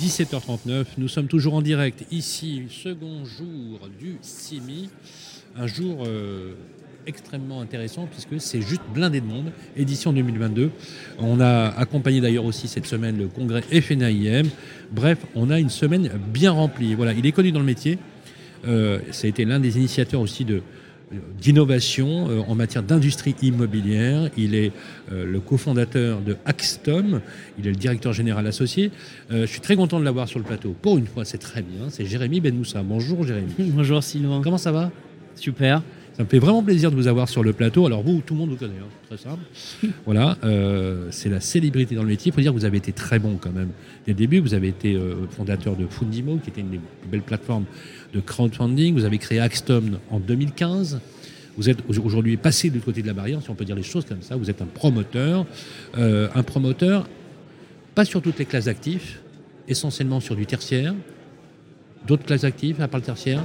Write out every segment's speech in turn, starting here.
17h39, nous sommes toujours en direct ici, second jour du CIMI, un jour euh, extrêmement intéressant puisque c'est juste blindé de monde, édition 2022. On a accompagné d'ailleurs aussi cette semaine le congrès FNAIM. Bref, on a une semaine bien remplie. Voilà, il est connu dans le métier. Euh, ça a été l'un des initiateurs aussi de, d'innovation euh, en matière d'industrie immobilière. Il est euh, le cofondateur de Axtom. Il est le directeur général associé. Euh, je suis très content de l'avoir sur le plateau. Pour une fois, c'est très bien. C'est Jérémy Benmoussa. Bonjour Jérémy. Bonjour Sylvain. Comment ça va? Super. Ça me fait vraiment plaisir de vous avoir sur le plateau. Alors vous, tout le monde vous connaît, hein. très simple. voilà, euh, c'est la célébrité dans le métier. Il faut dire que vous avez été très bon quand même. Dès le début, vous avez été euh, fondateur de Fundimo, qui était une des plus belles plateformes de crowdfunding. Vous avez créé Axtom en 2015. Vous êtes aujourd'hui passé l'autre côté de la barrière, si on peut dire les choses comme ça. Vous êtes un promoteur. Euh, un promoteur, pas sur toutes les classes d'actifs, essentiellement sur du tertiaire. D'autres classes d'actifs, à part le tertiaire?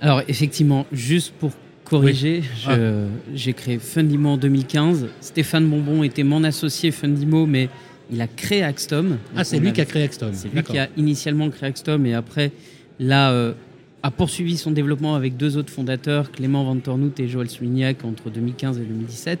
Alors effectivement, juste pour corriger, Ah. j'ai créé Fundimo en 2015. Stéphane Bonbon était mon associé Fundimo, mais il a créé Axtom. Ah, c'est lui qui a créé Axtom. C'est lui qui a initialement créé Axtom et après là, euh, a poursuivi son développement avec deux autres fondateurs, Clément Van Tornout et Joël Soulignac entre 2015 et 2017.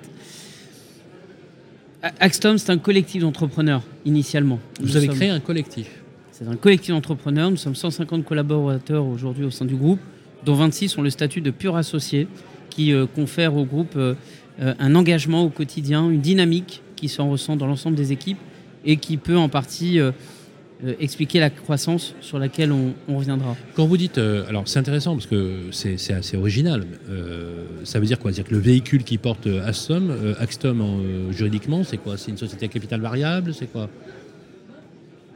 A- Axtom, c'est un collectif d'entrepreneurs initialement. Vous avez sommes- créé un collectif. C'est un collectif d'entrepreneurs. Nous sommes 150 collaborateurs aujourd'hui au sein du groupe, dont 26 ont le statut de pur associé, qui euh, confère au groupe euh, euh, un engagement au quotidien, une dynamique qui s'en ressent dans l'ensemble des équipes et qui peut en partie expliquer la croissance sur laquelle on, on reviendra. Quand vous dites, euh, alors c'est intéressant parce que c'est assez original. Euh, ça veut dire quoi? C'est-à-dire que le véhicule qui porte euh, Axtom, euh, Axtom en, juridiquement, c'est quoi? C'est une société à capital variable? C'est quoi?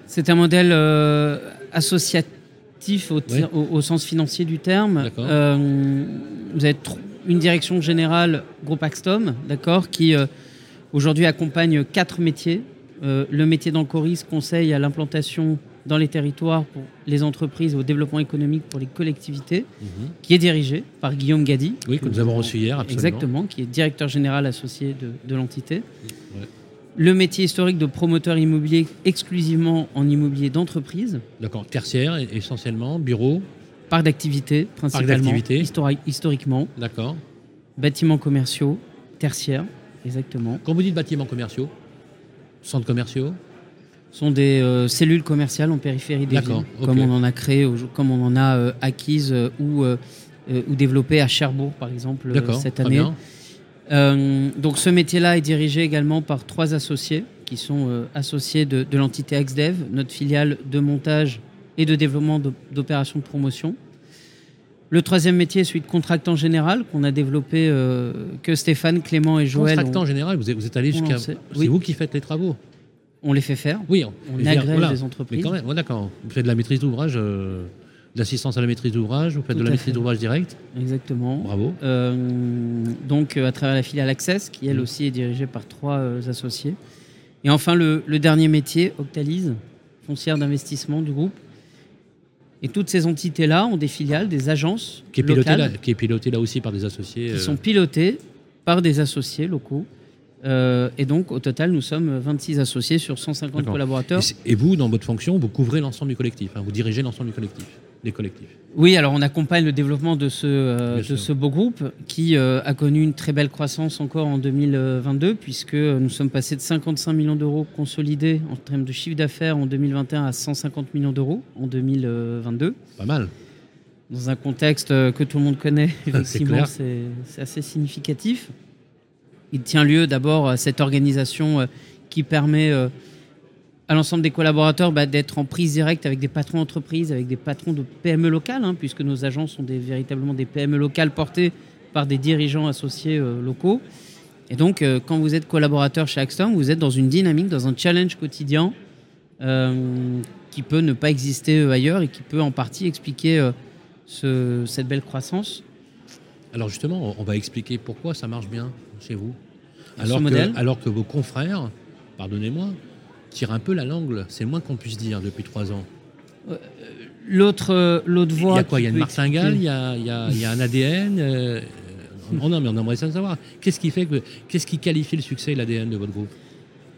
C'est un modèle euh, au, tir- au- au sens financier du terme. Euh, vous avez une direction générale, groupe Axtom, d'accord, qui euh, aujourd'hui accompagne quatre métiers. Euh, le métier d'encoris, conseil à l'implantation dans les territoires pour les entreprises et au développement économique pour les collectivités, qui est dirigé par Guillaume Gadi. Oui, que nous avons reçu hier, absolument. Exactement, qui est directeur général associé de, de l'entité. Ouais. Le métier historique de promoteur immobilier exclusivement en immobilier d'entreprise, D'accord. Tertiaire, e- essentiellement, bureau, parc d'activité principalement, d'activité. histori- historiquement, d'accord. bâtiments commerciaux, tertiaires, exactement, Quand vous dites bâtiments commerciaux, centres commerciaux, sont des euh, cellules commerciales en périphérie des villes, comme on en a créé, comme on en a euh, acquises euh, ou, ou développées à Cherbourg par exemple cette très année. bien. Euh, donc ce métier-là est dirigé également par trois associés qui sont euh, associés de, de l'entité AxDev, notre filiale de montage et de développement d'op- d'opérations de promotion. Le troisième métier est celui de contractant général qu'on a développé, euh, que Stéphane, Clément et Joël Contractant ont- général, vous êtes, vous êtes allé on jusqu'à. C'est Oui. vous qui faites les travaux on les fait faire. Oui. On dire, agrège voilà. les Mais entreprises. quand même, ouais, d'accord. Vous faites de la maîtrise d'ouvrage, de l'assistance à la maîtrise d'ouvrage, vous faites Tout de la maîtrise d'ouvrage directe. Exactement. Bravo. Euh, donc euh, à travers la filiale Access, qui elle Mhm. aussi est dirigée par trois euh, associés. Et enfin le, le dernier métier, Octalise, foncière d'investissement du groupe. Et toutes ces entités-là ont des filiales, des agences Qui est, piloté locales là, qui est là aussi par des associés. qui euh, sont pilotées par des associés locaux. Euh, et donc au total, nous sommes 26 associés sur 150 D'accord. collaborateurs. Et vous, dans votre fonction, vous couvrez l'ensemble du collectif. hein, vous dirigez l'ensemble du collectif, des collectifs. Oui, alors on accompagne le développement de ce, euh, de ce beau groupe qui euh, a connu une très belle croissance encore en 2022 puisque nous sommes passés de 55 millions d'euros consolidés en termes de chiffre d'affaires en 2021 à 150 millions d'euros en 2022. Pas mal. Dans un contexte euh, que tout le monde connaît, effectivement, c'est assez significatif. Il tient lieu d'abord à cette organisation euh, qui permet euh, à l'ensemble des collaborateurs bah, d'être en prise directe avec des patrons d'entreprise, avec des patrons de PME locales, hein, puisque nos agents sont des, véritablement des PME locales portées par des dirigeants associés euh, locaux. Et donc, euh, quand vous êtes collaborateur chez Axtom, vous êtes dans une dynamique, dans un challenge quotidien euh, qui peut ne pas exister ailleurs et qui peut en partie expliquer ce- cette belle croissance. Alors justement, on va expliquer pourquoi ça marche bien chez vous. Que, alors que vos confrères, pardonnez-moi, tirent un peu la langue. C'est le moins qu'on puisse dire depuis trois ans. L'autre euh, l'autre Il voie. y a quoi Il y a une martingale, il y a, il y a- il y a un ADN euh, oh non, mais on aimerait ça savoir. Qu'est-ce qui fait que, qu'est-ce qui qualifie le succès et l'ADN de votre groupe?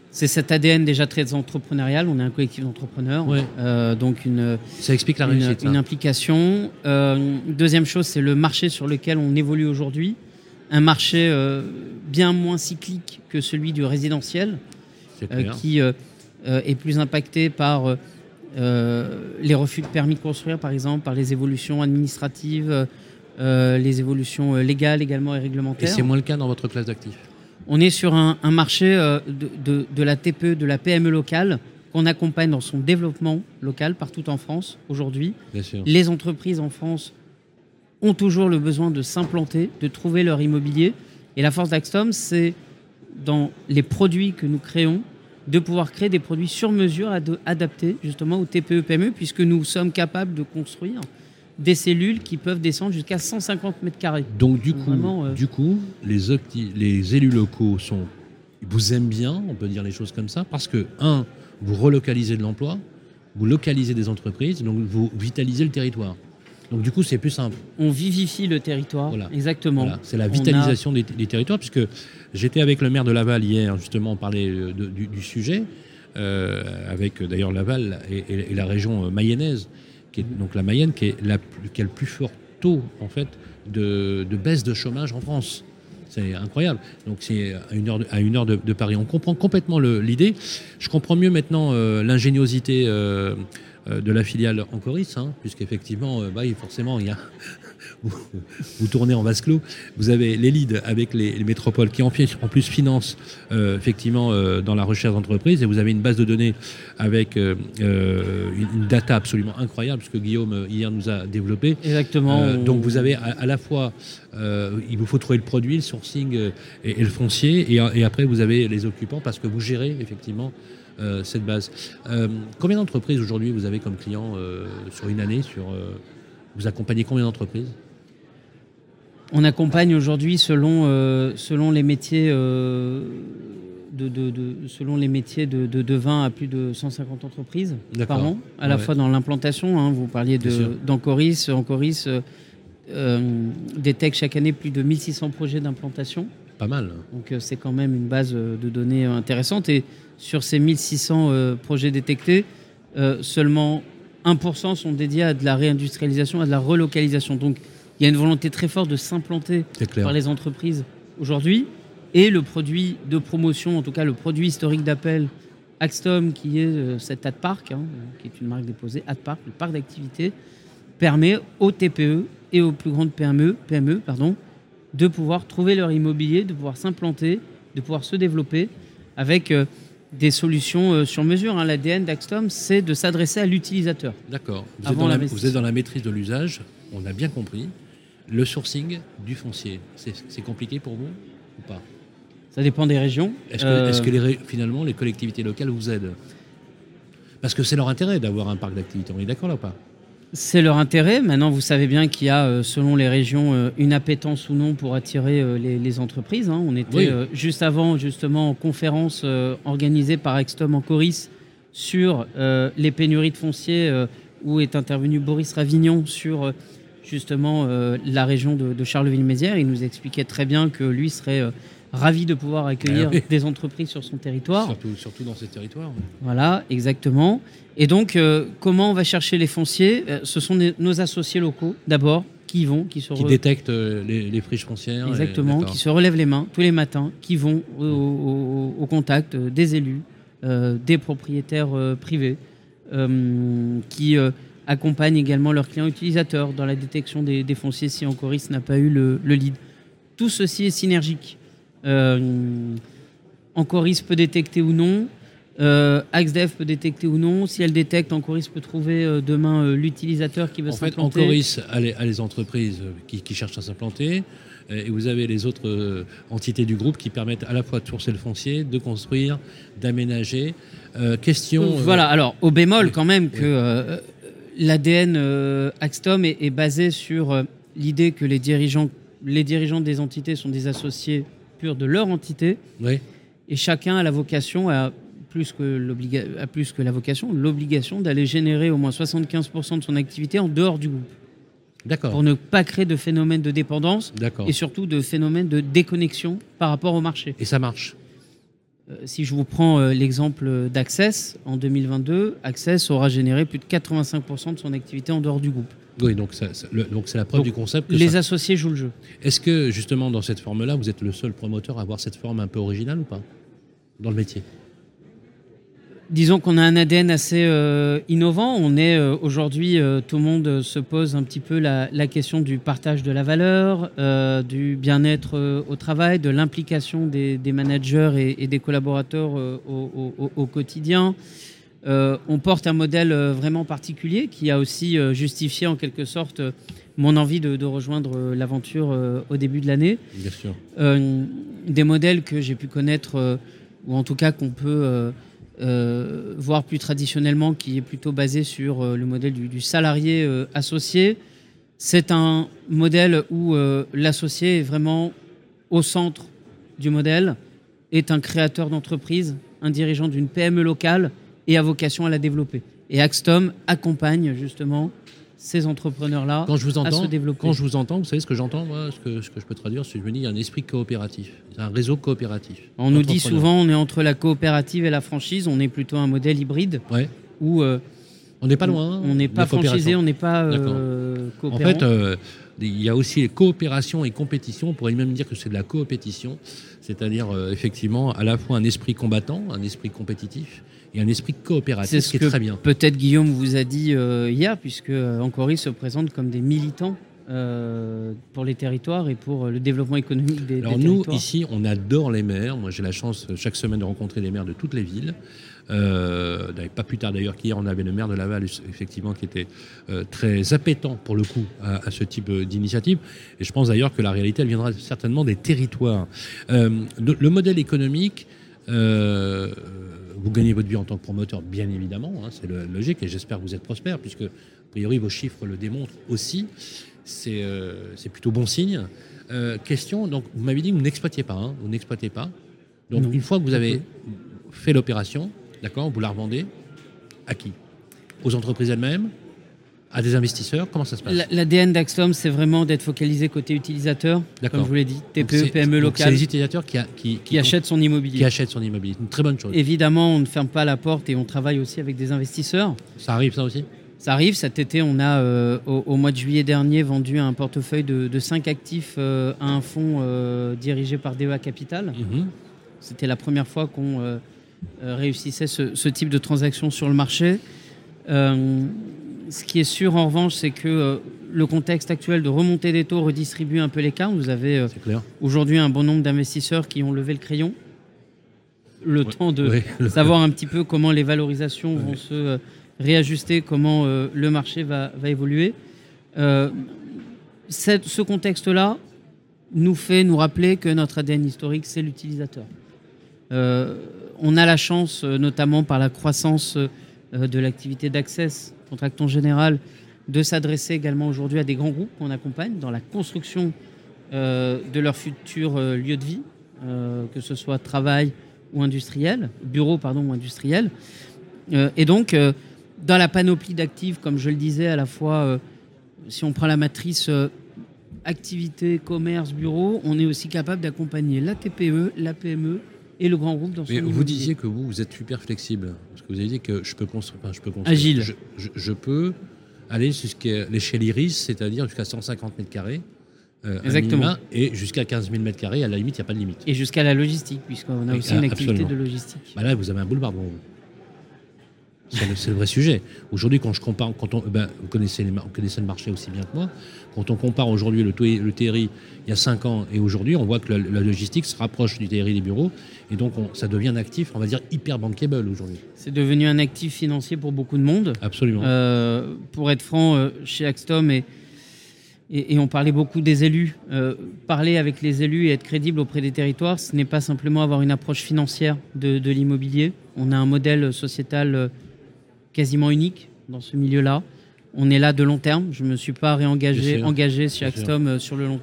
C'est cet ADN déjà très entrepreneurial. On est un collectif d'entrepreneurs, Ouais. euh, donc une, Ça explique la une, réussite. une implication. Euh, deuxième chose, c'est le marché sur lequel on évolue aujourd'hui. Un marché euh, bien moins cyclique que celui du résidentiel, euh, qui euh, euh, est plus impacté par euh, euh, les refus de permis de construire, par exemple, par les évolutions administratives, euh, les évolutions euh, légales également et Et réglementaires. c'est moins le cas dans votre classe d'actifs? On est sur un, un marché euh, de, de- de la TPE, de la PME locale, qu'on accompagne dans son développement local partout en France aujourd'hui. Les entreprises en France ont toujours le besoin de s'implanter, de trouver leur immobilier. Et la force d'Axtom, c'est dans les produits que nous créons, de pouvoir créer des produits sur mesure ad- adaptés justement aux TPE PME, puisque nous sommes capables de construire des cellules qui peuvent descendre jusqu'à 150 mètres carrés. Donc du coup, Vraiment, euh, du coup, les élus locaux sont, vous aiment bien, on peut dire les choses comme ça, parce que un, vous relocalisez de l'emploi, vous localisez des entreprises, donc vous vitalisez le territoire. Donc du coup, c'est plus simple. On vivifie le territoire, Voilà. exactement. Voilà, c'est la a- vitalisation des, des territoires, puisque j'étais avec le maire de Laval hier, justement, on parlait euh, de- du, du sujet, euh, avec euh, d'ailleurs Laval et, et- et la région mayonnaise, qui est donc la Mayenne, qui est la qui a le plus fort taux en fait de, de baisse de chômage en France. C'est incroyable. Donc c'est à une heure de, Paris. On comprend complètement l'idée. Je comprends mieux maintenant euh, l'ingéniosité euh, euh, de la filiale Encoris, hein, puisqu'effectivement, bah, forcément, il y a vous, tournez en vase clos. Vous avez les leads avec les, les métropoles qui en plus, en plus financent euh, effectivement euh, dans la recherche d'entreprise et vous avez une base de données avec euh, une, une data absolument incroyable puisque Guillaume hier nous a développé. Exactement. On- donc vous avez à, à la fois, il vous faut trouver le produit, le sourcing et, et le foncier, et, et après vous avez les occupants parce que vous gérez effectivement cette base. Combien d'entreprises aujourd'hui vous avez comme clients sur une année sur, Vous accompagnez combien d'entreprises? On accompagne aujourd'hui selon, euh, selon les métiers, euh, de, de- de- selon les métiers de, de, de 20 à plus de 150 entreprises par an, à la Ouais. fois dans l'implantation. hein, vous parliez d'Encoris. Encoris euh, euh, détecte chaque année plus de 1600 projets d'implantation. Pas mal. Donc c'est quand même une base de données intéressante. Et sur ces 1600 euh, projets détectés, euh, seulement 1% sont dédiés à de la réindustrialisation, à de la relocalisation. Donc il y a une volonté très forte de s'implanter par les entreprises aujourd'hui. Et le produit de promotion, en tout cas le produit historique d'appel Axtom, qui est euh, cet AdPark, hein, qui est une marque déposée, AdPark, le parc d'activité, permet aux TPE et aux plus grandes PME, PME pardon, de pouvoir trouver leur immobilier, de pouvoir s'implanter, de pouvoir se développer avec euh, des solutions euh, sur mesure. hein. L'ADN d'Axtom, c'est de s'adresser à l'utilisateur. D'accord. Vous, êtes dans la- l'investissement. vous êtes dans la maîtrise de l'usage, on a bien compris. Le sourcing du foncier, c'est compliqué pour vous ou pas? Ça dépend des régions. Est-ce que, Euh, que les finalement les collectivités locales vous aident? Parce que c'est leur intérêt d'avoir un parc d'activités, on est d'accord là ou pas? C'est leur intérêt. Maintenant, vous savez bien qu'il y a, euh, selon les régions, euh, une appétence ou non pour attirer euh, les, les entreprises. hein. On était Oui. euh, juste avant, justement, en conférence euh, organisée par Extom en Coris sur euh, les pénuries de foncier, où est intervenu Boris Ravignon sur justement la région de, de Charleville-Mézières. Il nous expliquait très bien que lui serait ravi de pouvoir accueillir Ah oui. des entreprises sur son territoire. surtout, surtout dans ces territoires. Voilà, exactement. Et donc, euh, comment on va chercher les fonciers? Euh, Ce sont des- nos associés locaux, d'abord, qui y vont, qui se, Qui re- détectent euh, les, les friches foncières. exactement, qui se relèvent les mains tous les matins, qui vont au, au- au contact des élus, euh, des propriétaires euh, privés, qui accompagnent également leurs clients utilisateurs dans la détection des, des fonciers si Encoris n'a pas eu le, le lead. Tout ceci est synergique. Euh, Encoris peut détecter ou non. Euh, AxDev peut détecter ou non. Si elle détecte, Encoris peut trouver euh, demain euh, l'utilisateur qui veut En fait, s'implanter. Encoris a les, a les entreprises qui, qui cherchent à s'implanter, et vous avez les autres entités du groupe qui permettent à la fois de sourcer le foncier, de construire, d'aménager. Question. Voilà, alors au bémol oui, quand même que oui. l'ADN Axtom est, est basé sur l'idée que les dirigeants, les dirigeants des entités sont des associés de leur entité oui, et chacun a la vocation à plus que, plus que la vocation, l'obligation d'aller générer au moins 75% de son activité en dehors du groupe d'accord. pour ne pas créer de phénomène de dépendance D'accord. et surtout de phénomène de déconnexion par rapport au marché. Et ça marche. Euh, si je vous prends euh, l'exemple d'Access, en 2022, Access aura généré plus de 85% de son activité en dehors du groupe. Oui, donc ça- ça- le- donc c'est la preuve Donc, du concept. que Les ça- associés jouent le jeu. Est-ce que justement dans cette forme-là, vous êtes le seul promoteur à avoir cette forme un peu originale ou pas dans le métier? Disons qu'on a un ADN assez euh, innovant. On est euh, aujourd'hui, euh, tout le monde se pose un petit peu la, la question du partage de la valeur, du bien-être au travail, de l'implication des, des managers et, et des collaborateurs au, au- au quotidien. Euh, on porte un modèle euh, vraiment particulier qui a aussi euh, justifié en quelque sorte mon envie de, de rejoindre l'aventure au début de l'année. Bien sûr. Euh, des modèles que j'ai pu connaître, ou en tout cas qu'on peut euh, voir plus traditionnellement, qui est plutôt basé sur le modèle du, du salarié associé. C'est un modèle où l'associé est vraiment au centre du modèle, est un créateur d'entreprise, un dirigeant d'une PME locale et a vocation à la développer. Et Axtom accompagne justement ces entrepreneurs-là Quand je vous à se développer. quand je vous entends, vous savez ce que j'entends moi, ce que, ce que je peux traduire, c'est que je me dis il y a un esprit coopératif, un réseau coopératif. On nous dit souvent on est entre la coopérative et la franchise, on est plutôt un modèle hybride Ouais. où euh, On n'est pas loin. on n'est pas franchisé, on n'est pas En fait, euh, il y a aussi les coopérations et compétitions. On pourrait même dire que c'est de la coopétition, c'est-à-dire euh, effectivement à la fois un esprit combattant, un esprit compétitif et un esprit coopératif, c'est ce qui que est très bien. peut-être Guillaume vous a dit euh, hier, puisque euh, Encoris se présente comme des militants euh, pour les territoires et pour le développement économique des, Alors des nous, territoires. ici, on adore les maires. Moi, j'ai la chance chaque semaine de rencontrer des maires de toutes les villes. Euh, pas plus tard d'ailleurs qu'hier, on avait le maire de Laval, effectivement, qui était euh, très appétant pour le coup à, à ce type euh, d'initiative. Et je pense d'ailleurs que la réalité, elle viendra certainement des territoires. Euh, le modèle économique, vous gagnez votre vie en tant que promoteur, bien évidemment, hein, c'est logique, et j'espère que vous êtes prospère, puisque a priori vos chiffres le démontrent aussi. C'est euh, plutôt bon signe. Euh, question, donc vous m'avez dit que vous n'exploitiez pas, hein, vous n'exploitez pas. Donc Non. une fois que vous avez fait l'opération, d'accord, vous la revendez à qui? Aux entreprises elles-mêmes? À des investisseurs? Comment ça se passe? La- L'ADN d'Axtom, c'est vraiment d'être focalisé côté utilisateur, D'accord. comme je vous l'ai dit, TPE, PME donc C'est les utilisateurs qui, a- qui, qui achètent son immobilier. qui achètent son immobilier. Une très bonne chose. Évidemment, on ne ferme pas la porte et on travaille aussi avec des investisseurs. Ça arrive ça aussi? Ça arrive, cet été, on a, euh, au, au mois de juillet dernier, vendu un portefeuille de, de 5 actifs euh, à un fonds euh, dirigé par DEA Capital. Mhm. C'était la première fois qu'on euh, réussissait ce, ce type de transaction sur le marché. Euh, ce qui est sûr, en revanche, c'est que euh, le contexte actuel de remontée des taux redistribue un peu les cartes. Vous avez aujourd'hui un bon nombre d'investisseurs qui ont levé le crayon. Le Ouais. temps de savoir un petit peu comment les valorisations Ouais. vont se réajuster, comment euh, le marché va, va évoluer. Euh, cette- ce contexte-là nous fait nous rappeler que notre ADN historique, c'est l'utilisateur. Euh, on a la chance, euh, notamment par la croissance euh, de l'activité d'Access, contractant général, de s'adresser également aujourd'hui à des grands groupes qu'on accompagne dans la construction euh, de leur futur euh, lieu de vie, euh, que ce soit travail ou industriel, bureau pardon ou industriel. Euh, et donc, euh, dans la panoplie d'actifs, comme je le disais, à la fois, euh, si on prend la matrice euh, activité, commerce, bureau, on est aussi capable d'accompagner la TPE, la PME et le grand groupe dans son Mais vous disiez que vous, vous êtes super flexible. Parce que vous avez dit que je peux construire. Enfin, je peux construire. Agile. Je, je- je peux aller jusqu'à l'échelle iris, c'est-à-dire jusqu'à 150 mètres carrés. euh, Exactement. minima, Et jusqu'à 15 000 mètres carrés, à la limite, il n'y a pas de limite. Et jusqu'à la logistique, puisqu'on a aussi une activité absolument. de logistique. Bah là, vous avez un boulevard devant vous. C'est le, vrai sujet. Aujourd'hui, quand je compare, quand on, ben, vous, connaissez vous le marché aussi bien que moi, quand on compare aujourd'hui le, TRI le TRI il y a 5 ans et aujourd'hui, on voit que la, la logistique se rapproche du TRI des bureaux et donc on- ça devient un actif, on va dire, hyper bankable aujourd'hui. C'est devenu un actif financier pour beaucoup de monde. Absolument. Euh, pour être franc, euh, chez Axtom, et, et, et on parlait beaucoup des élus, euh, parler avec les élus et être crédible auprès des territoires, ce n'est pas simplement avoir une approche financière de, de l'immobilier. On a un modèle sociétal quasiment unique dans ce milieu-là. On est là de long terme. Je ne me suis pas réengagé engagé chez. Axtom euh, sur, le long,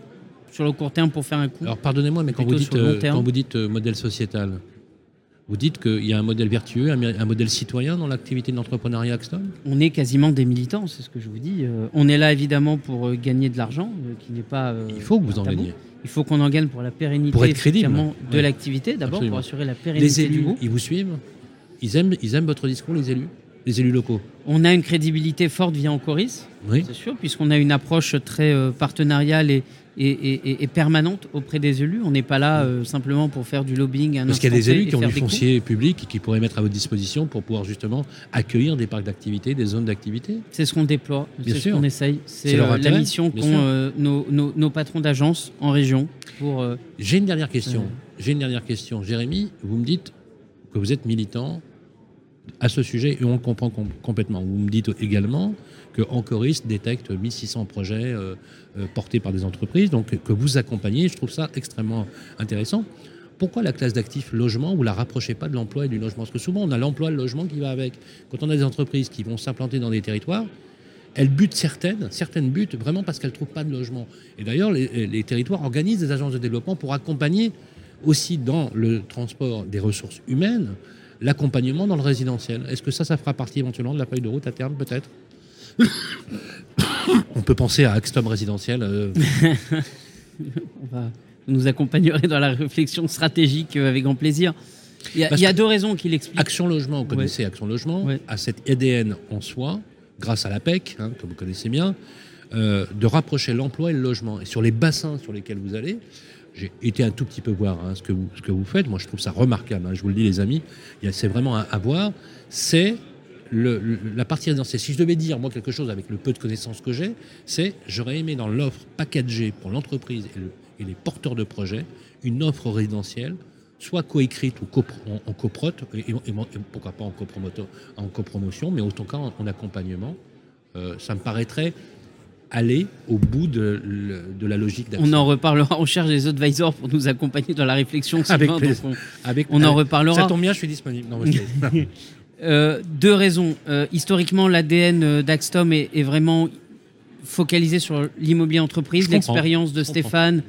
sur le court terme pour faire un coup. Alors pardonnez-moi, mais quand vous dites, quand vous dites euh, modèle sociétal, Vous dites qu'il y a un modèle vertueux, un, modèle citoyen dans l'activité de l'entrepreneuriat Axton On est quasiment des militants, c'est ce que je vous dis. Euh, on est là évidemment pour gagner de l'argent, qui n'est pas. Il faut que vous en gagniez. Il faut qu'on en gagne pour la pérennité Pour être crédible. effectivement, de Ouais. l'activité, d'abord pour assurer la Les pérennité du élus, groupe. ils vous suivent ils aiment, ils aiment votre discours, les élus Les élus locaux On a une crédibilité forte via Encoris, Oui. c'est sûr, puisqu'on a une approche très euh, partenariale et, et- et- et- et permanente auprès des élus. On n'est pas là euh, simplement pour faire du lobbying. à Parce qu'il y a des élus qui ont du foncier public et qui pourraient mettre à votre disposition pour pouvoir justement accueillir des parcs d'activité, des zones d'activité. C'est ce qu'on déploie, c'est ce qu'on essaye. C'est euh, la mission qu'ont euh, nos, nos- nos patrons d'agence en région pour J'ai une dernière question. J'ai une dernière question. Jérémy, vous me dites que vous êtes militant à ce sujet et on le comprend com- complètement. Vous me dites également que Encoris détecte 1600 projets euh, euh, portés par des entreprises, donc que vous accompagnez. Je trouve ça extrêmement intéressant. Pourquoi la classe d'actifs logement, vous la rapprochez pas de l'emploi et du logement? Parce que souvent, on a l'emploi et le logement qui va avec. Quand on a des entreprises qui vont s'implanter dans des territoires, elles butent certaines, certaines butent vraiment parce qu'elles ne trouvent pas de logement. Et d'ailleurs, les territoires organisent des agences de développement pour accompagner aussi dans le transport des ressources humaines l'accompagnement dans le résidentiel. Est-ce que ça, ça fera partie éventuellement de la feuille de route à terme, peut-être On peut penser à Axtom résidentiel. euh, on va vous nous accompagnerez dans la réflexion stratégique euh, avec grand plaisir. Il y a, Parce il y a que- deux raisons qui l'expliquent. Action Logement, vous connaissez Action Logement, Ouais. a cet ADN en soi, grâce à l'APEC, hein, que vous connaissez bien, euh, de rapprocher l'emploi et le logement. Et sur les bassins sur lesquels vous allez, j'ai été un tout petit peu voir hein, ce, que vous, faites. Moi, je trouve ça remarquable. hein, je vous le dis, les amis, c'est vraiment à, voir. C'est la partie résidentielle. Si je devais dire, moi, quelque chose avec le peu de connaissances que j'ai, c'est j'aurais aimé dans l'offre packagée pour l'entreprise et, le- et les porteurs de projets, une offre résidentielle soit coécrite ou en, coprote, et, pourquoi pas en, copromoto- en copromotion, mais autant cas en, en accompagnement. Euh, ça me paraîtrait aller au bout de, la logique d'action. On en reparlera. On cherche des advisors pour nous accompagner dans la réflexion. Avec Sylvain, plaisir. donc Avec- on, on en reparlera. Ça tombe bien, je suis disponible. Non, je. Euh, deux raisons. Euh, historiquement, l'ADN euh, d'Axtom est, est vraiment focalisé sur l'immobilier entreprise, l'expérience de. Stéphane,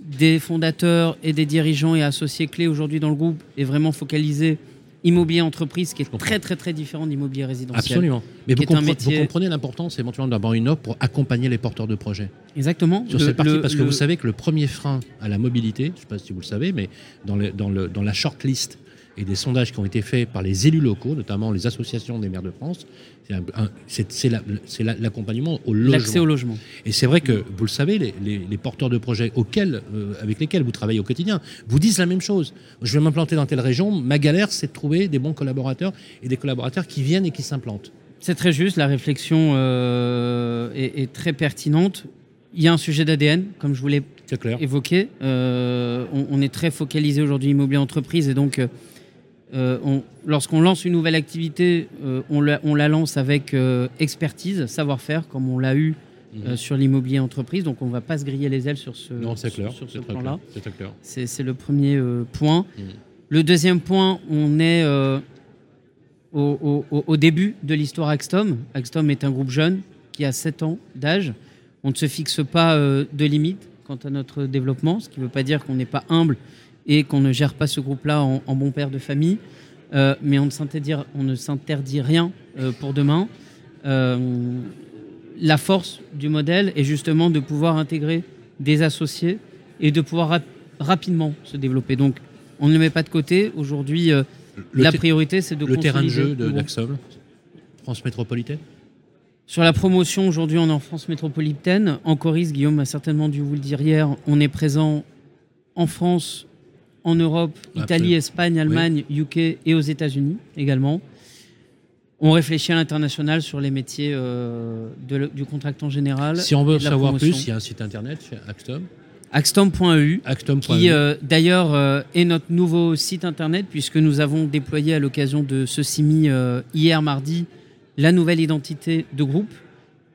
des fondateurs et des dirigeants et associés clés aujourd'hui dans le groupe est vraiment focalisé immobilier entreprise, qui est très très très différent d'immobilier résidentiel. Absolument. Mais vous, compre- métier- vous comprenez l'importance éventuellement d'avoir une offre pour accompagner les porteurs de projets Exactement. sur cette partie, le- parce que vous savez que le premier frein à la mobilité, je ne sais pas si vous le savez, mais dans, le- dans, le- dans la shortlist et des sondages qui ont été faits par les élus locaux, notamment les associations des maires de France, c'est l'accompagnement au logement. l'accès au logement. Et c'est vrai que, vous le savez, les, les- les porteurs de projets auxquels, euh, avec lesquels vous travaillez au quotidien vous disent la même chose. Je vais m'implanter dans telle région, ma galère, c'est de trouver des bons collaborateurs et des collaborateurs qui viennent et qui s'implantent. C'est très juste, la réflexion euh, est, est très pertinente. Il y a un sujet d'ADN, comme je vous l'ai C'est clair. évoqué. Euh, on, on est très focalisé aujourd'hui immobilier entreprise et donc euh, on- lorsqu'on lance une nouvelle activité, euh, on, la, on la lance avec euh, expertise, savoir-faire, comme on l'a eu Mhm. sur l'immobilier entreprise. Donc on ne va pas se griller les ailes sur ce, non, c'est sur- clair. sur ce C'est très plan-là. C'est le premier point. Mhm. Le deuxième point, on est au, au- début de l'histoire Axtom. Axtom est un groupe jeune qui a 7 ans d'âge. On ne se fixe pas de limite quant à notre développement, ce qui ne veut pas dire qu'on n'est pas humble et qu'on ne gère pas ce groupe-là en, en bon père de famille. Euh, mais on ne s'interdit, on ne s'interdit rien euh, pour demain. Euh, la force du modèle est justement de pouvoir intégrer des associés et de pouvoir rap- rapidement se développer. Donc, on ne le met pas de côté. Aujourd'hui, la priorité, c'est de le terrain de jeu de d'Axom, France métropolitaine Sur la promotion, aujourd'hui, on est en France métropolitaine. En Coris, Guillaume a certainement dû vous le dire hier, on est présent en France, en Europe, Italie. Espagne, Allemagne, UK et aux États-Unis également. On réfléchit à l'international sur les métiers euh, de le- du contractant général. Si on veut savoir promotion. plus, il y a un site internet chez Axtom. Axtom.eu, qui euh, d'ailleurs euh, est notre nouveau site internet puisque nous avons déployé à l'occasion de ce CIMI hier mardi la nouvelle identité de groupe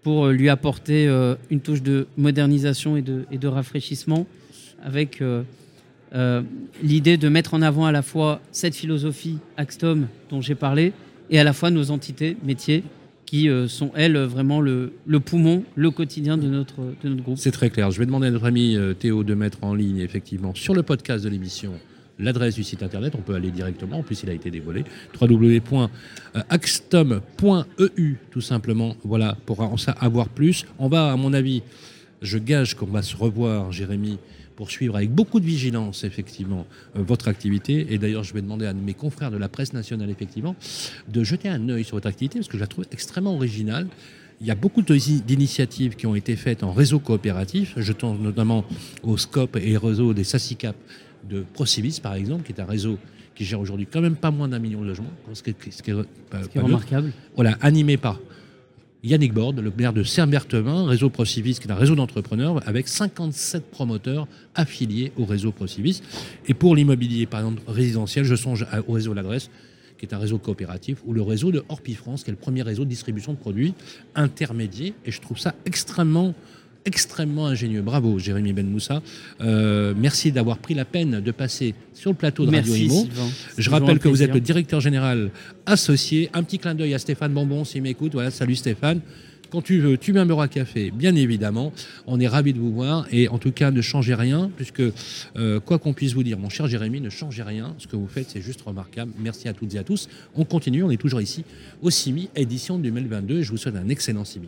pour lui apporter une touche de modernisation et de, et de rafraîchissement avec euh, l'idée de mettre en avant à la fois cette philosophie Axtom dont j'ai parlé et à la fois nos entités métiers qui euh, sont elles vraiment le, poumon, le quotidien de notre, de notre groupe. C'est très clair. Je vais demander à notre ami euh, Théo de mettre en ligne, effectivement, sur le podcast de l'émission, l'adresse du site internet, on peut aller directement, en plus il a été dévoilé, www.axtom.eu tout simplement, voilà, pour en savoir plus. On va, à mon avis, je gage qu'on va se revoir, Jérémy, pour suivre avec beaucoup de vigilance, effectivement, euh, votre activité. Et d'ailleurs, je vais demander à mes confrères de la presse nationale, effectivement, de jeter un œil sur votre activité, parce que je la trouve extrêmement originale. Il y a beaucoup d'initiatives qui ont été faites en réseau coopératif. Je pense notamment au SCOP et au réseau des SACICAP de Procivis, par exemple, qui est un réseau qui gère aujourd'hui quand même pas moins d'un million de logements. Ce qui est, ce qui est, remarquable. Voilà, animé par Yannick Borde, le maire de Saint-Berthevin, réseau Procivis, qui est un réseau d'entrepreneurs avec 57 promoteurs affiliés au réseau Procivis. Et pour l'immobilier, par exemple, résidentiel, je songe au réseau L'Adresse, qui est un réseau coopératif, ou le réseau de Orpi France, qui est le premier réseau de distribution de produits intermédiaires. Et je trouve ça extrêmement extrêmement ingénieux. Bravo, Jérémy Ben Moussa. Euh, merci d'avoir pris la peine de passer sur le plateau de Radio Imo. Je rappelle que vous êtes le directeur général associé. Un petit clin d'œil à Stéphane Bonbon s'il m'écoute. Voilà, salut Stéphane. Quand tu veux, tu mets un à café, bien évidemment. On est ravis de vous voir et en tout cas, ne changez rien, puisque euh, quoi qu'on puisse vous dire, mon cher Jérémy, ne changez rien. Ce que vous faites, c'est juste remarquable. Merci à toutes et à tous. On continue, on est toujours ici au CIMI, édition 2022. Je vous souhaite un excellent CIMI.